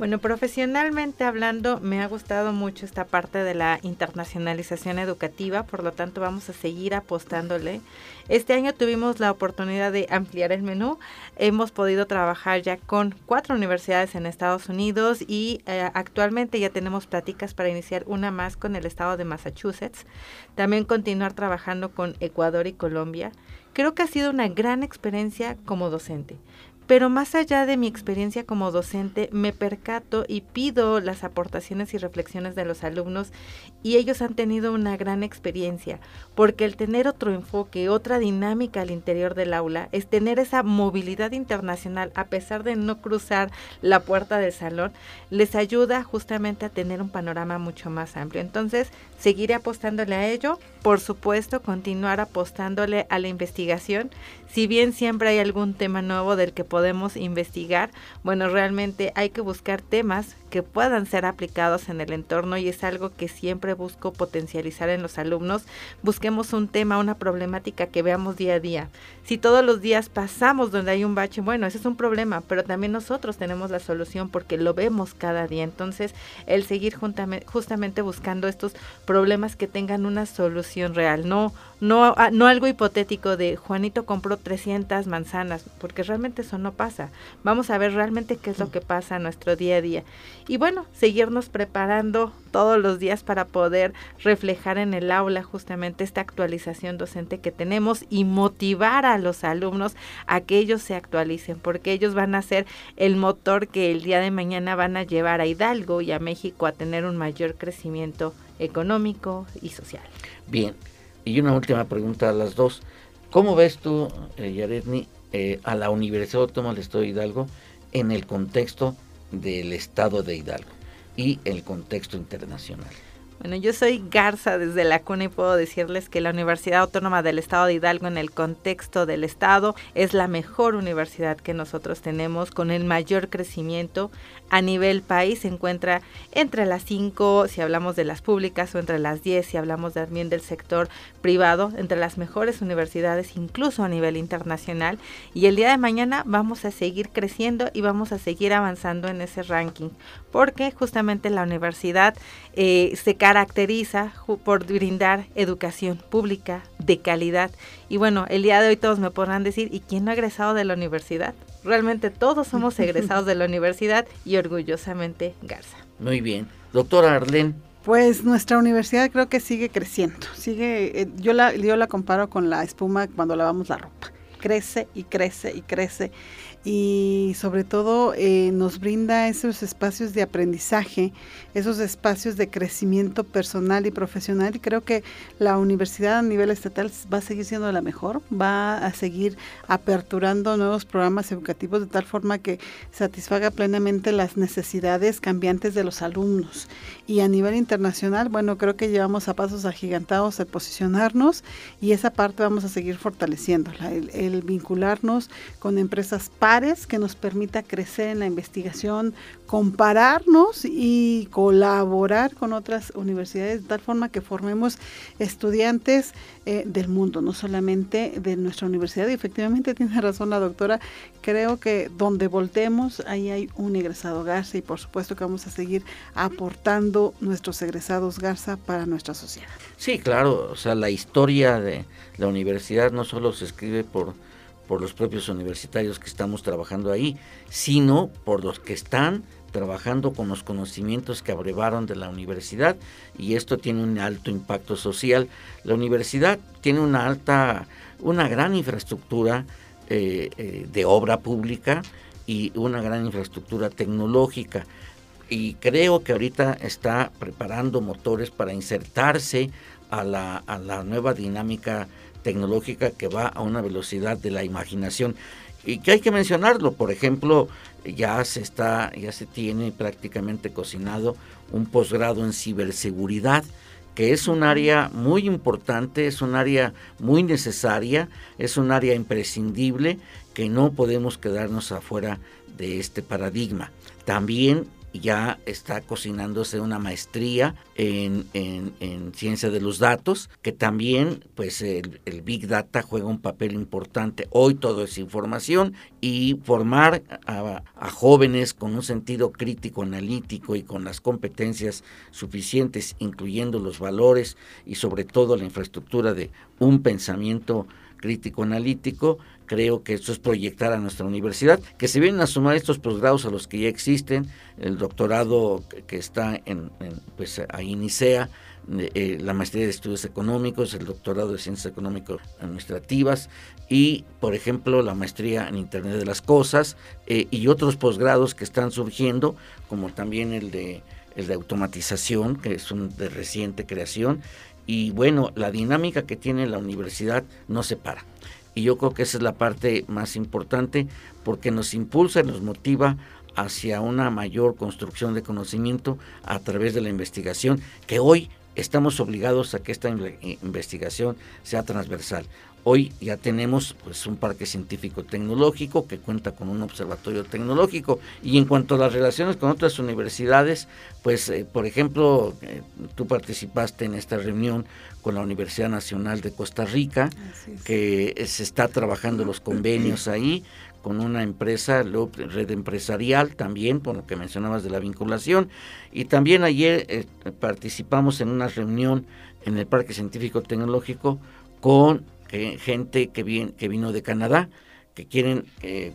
Bueno, profesionalmente hablando, me ha gustado mucho esta parte de la internacionalización educativa, por lo tanto vamos a seguir apostándole. Este año tuvimos la oportunidad de ampliar el menú. Hemos podido trabajar ya con cuatro universidades en Estados Unidos y eh, actualmente ya tenemos pláticas para iniciar una más con el estado de Massachusetts. También continuar trabajando con Ecuador y Colombia. Creo que ha sido una gran experiencia como docente. Pero más allá de mi experiencia como docente, me percato y pido las aportaciones y reflexiones de los alumnos y ellos han tenido una gran experiencia, porque el tener otro enfoque, otra dinámica al interior del aula, es tener esa movilidad internacional a pesar de no cruzar la puerta del salón, les ayuda justamente a tener un panorama mucho más amplio. Entonces, seguiré apostándole a ello, por supuesto, continuar apostándole a la investigación, si bien siempre hay algún tema nuevo del que podemos investigar, bueno, realmente hay que buscar temas que puedan ser aplicados en el entorno y es algo que siempre busco potencializar en los alumnos. Busquemos un tema, una problemática que veamos día a día. Si todos los días pasamos donde hay un bache, bueno, ese es un problema, pero también nosotros tenemos la solución porque lo vemos cada día. Entonces, el seguir justamente buscando estos problemas que tengan una solución real, no no, ah, no algo hipotético de Juanito compró 300 manzanas, porque realmente eso no pasa. Vamos a ver realmente qué es lo que pasa en nuestro día a día. Y bueno, seguirnos preparando todos los días para poder reflejar en el aula justamente esta actualización docente que tenemos y motivar a los alumnos a que ellos se actualicen, porque ellos van a ser el motor que el día de mañana van a llevar a Hidalgo y a México a tener un mayor crecimiento económico y social. Bien, y una última pregunta a las dos. ¿Cómo ves tú, eh, Yaredni, eh, a la Universidad Autónoma del Estado de Hidalgo en el contexto del Estado de Hidalgo y el contexto internacional? Bueno, yo soy Garza desde la cuna y puedo decirles que la Universidad Autónoma del Estado de Hidalgo en el contexto del Estado es la mejor universidad que nosotros tenemos con el mayor crecimiento a nivel país. Se encuentra entre las cinco, si hablamos de las públicas, o entre las diez, si hablamos también del sector privado, entre las mejores universidades, incluso a nivel internacional. Y el día de mañana vamos a seguir creciendo y vamos a seguir avanzando en ese ranking, porque justamente la universidad eh, se caracteriza por brindar educación pública de calidad. Y bueno, el día de hoy todos me podrán decir, ¿y quién no ha egresado de la universidad? Realmente todos somos egresados de la universidad y orgullosamente Garza. Muy bien. Doctora Arlene. Pues nuestra universidad creo que sigue creciendo. Sigue, eh, yo la, yo la comparo con la espuma cuando lavamos la ropa crece y crece y crece y sobre todo eh, nos brinda esos espacios de aprendizaje, esos espacios de crecimiento personal y profesional y creo que la universidad a nivel estatal va a seguir siendo la mejor, va a seguir aperturando nuevos programas educativos de tal forma que satisfaga plenamente las necesidades cambiantes de los alumnos. Y a nivel internacional, bueno, creo que llevamos a pasos agigantados el posicionarnos y esa parte vamos a seguir fortaleciéndola, el, el vincularnos con empresas que nos permita crecer en la investigación, compararnos y colaborar con otras universidades de tal forma que formemos estudiantes eh, del mundo, no solamente de nuestra universidad. Y efectivamente tiene razón la doctora, creo que donde voltemos, ahí hay un egresado Garza y por supuesto que vamos a seguir aportando nuestros egresados Garza para nuestra sociedad. Sí, claro, o sea, la historia de la universidad no solo se escribe por por los propios universitarios que estamos trabajando ahí, sino por los que están trabajando con los conocimientos que abrevaron de la universidad y esto tiene un alto impacto social. La universidad tiene una alta, una gran infraestructura eh, eh, de obra pública y una gran infraestructura tecnológica y creo que ahorita está preparando motores para insertarse a la, a la nueva dinámica tecnológica que va a una velocidad de la imaginación y que hay que mencionarlo, por ejemplo, ya se está ya se tiene prácticamente cocinado un posgrado en ciberseguridad que es un área muy importante, es un área muy necesaria, es un área imprescindible que no podemos quedarnos afuera de este paradigma. También ya está cocinándose una maestría en, ciencia de los datos, que también pues el, Big Data juega un papel importante. Hoy todo es información y formar a, a, jóvenes con un sentido crítico, analítico y con las competencias suficientes, incluyendo los valores y sobre todo la infraestructura de un pensamiento crítico analítico, creo que esto es proyectar a nuestra universidad, que se vienen a sumar estos posgrados a los que ya existen, el doctorado que está en, pues ahí INICEA, eh, la maestría de estudios económicos, el doctorado de ciencias económicas administrativas y, por ejemplo, la maestría en Internet de las Cosas eh, y otros posgrados que están surgiendo, como también el de, el de automatización, que es un de reciente creación. Y bueno, la dinámica que tiene la universidad no se para. Y yo creo que esa es la parte más importante porque nos impulsa y nos motiva hacia una mayor construcción de conocimiento a través de la investigación, que hoy estamos obligados a que esta investigación sea transversal. Hoy ya tenemos pues un parque científico tecnológico que cuenta con un observatorio tecnológico y en cuanto a las relaciones con otras universidades, pues eh, por ejemplo, eh, tú participaste en esta reunión con la Universidad Nacional de Costa Rica, que se está trabajando los convenios ahí con una empresa, red empresarial también, por lo que mencionabas de la vinculación. Y también ayer eh, participamos en una reunión en el Parque Científico Tecnológico con gente que, que vino de Canadá, que quieren eh,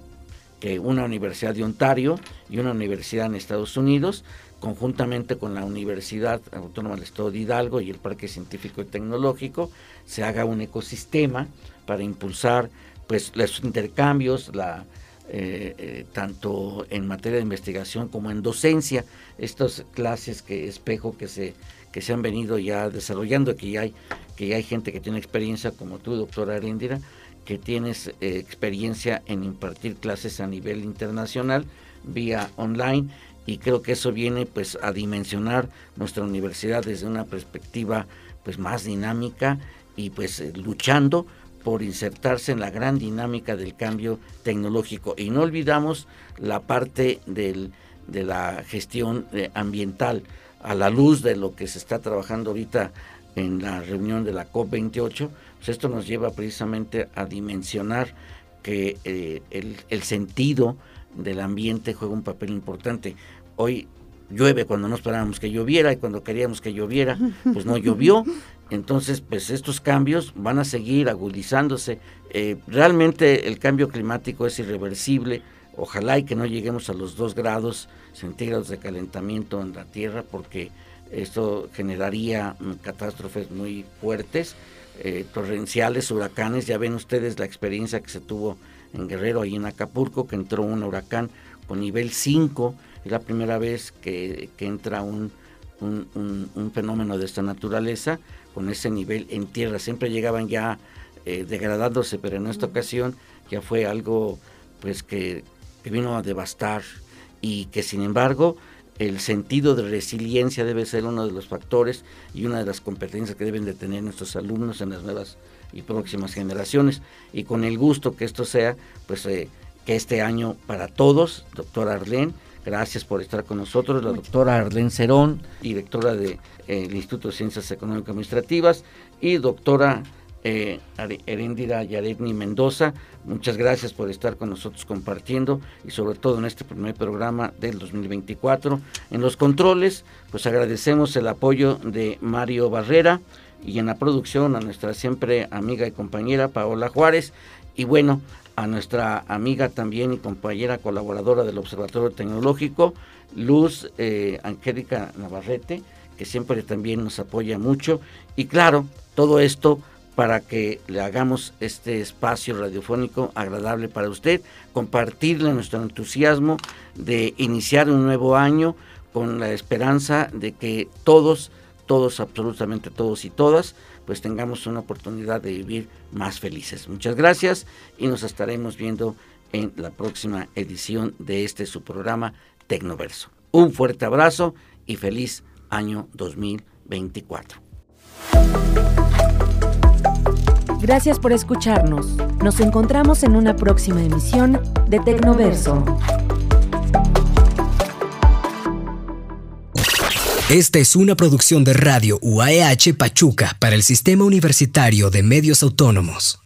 que una universidad de Ontario y una universidad en Estados Unidos, conjuntamente con la Universidad Autónoma del Estado de Hidalgo y el Parque Científico y Tecnológico, se haga un ecosistema para impulsar pues los intercambios, la, eh, eh, tanto en materia de investigación como en docencia, estas clases que espejo que se que se han venido ya desarrollando, que ya hay, que hay gente que tiene experiencia, como tú, doctora Arendira, que tienes eh, experiencia en impartir clases a nivel internacional vía online y creo que eso viene pues a dimensionar nuestra universidad desde una perspectiva pues más dinámica y pues eh, luchando por insertarse en la gran dinámica del cambio tecnológico. Y no olvidamos la parte del, de la gestión eh, ambiental. A la luz de lo que se está trabajando ahorita en la reunión de la COP28, pues esto nos lleva precisamente a dimensionar que eh, el, sentido del ambiente juega un papel importante. Hoy llueve cuando no esperábamos que lloviera y cuando queríamos que lloviera, pues no llovió. Entonces, pues estos cambios van a seguir agudizándose. Eh, realmente el cambio climático es irreversible Ojalá y que no lleguemos a los 2 grados centígrados de calentamiento en la Tierra porque esto generaría mm, catástrofes muy fuertes, eh, torrenciales, huracanes. Ya ven ustedes la experiencia que se tuvo en Guerrero, ahí en Acapulco, que entró un huracán con nivel 5. Es la primera vez que, entra un, un, fenómeno de esta naturaleza con ese nivel en tierra. Siempre llegaban ya eh, degradándose, pero en esta ocasión ya fue algo pues que, que vino a devastar y que sin embargo el sentido de resiliencia debe ser uno de los factores y una de las competencias que deben de tener nuestros alumnos en las nuevas y próximas generaciones. Y con el gusto que esto sea, pues eh, que este año para todos, doctora Arlén, gracias por estar con nosotros, la doctora Arlén Cerón, directora del de, eh, Instituto de Ciencias Económicas Administrativas, y doctora eh, Erendira Yaretni Mendoza. Muchas gracias por estar con nosotros compartiendo y sobre todo en este primer programa del 2024. En los controles, pues agradecemos el apoyo de Mario Barrera y en la producción a nuestra siempre amiga y compañera Paola Juárez y bueno, a nuestra amiga también y compañera colaboradora del Observatorio Tecnológico, Luz eh, Angélica Navarrete, que siempre también nos apoya mucho. Y claro, todo esto para que le hagamos este espacio radiofónico agradable para usted, compartirle nuestro entusiasmo de iniciar un nuevo año con la esperanza de que todos, todos, absolutamente todos y todas, pues tengamos una oportunidad de vivir más felices. Muchas gracias y nos estaremos viendo en la próxima edición de este su programa Tecnoverso. Un fuerte abrazo y feliz año 2024. Gracias por escucharnos. Nos encontramos en una próxima emisión de Tecnoverso. Esta es una producción de Radio UAEH Pachuca para el Sistema Universitario de Medios Autónomos.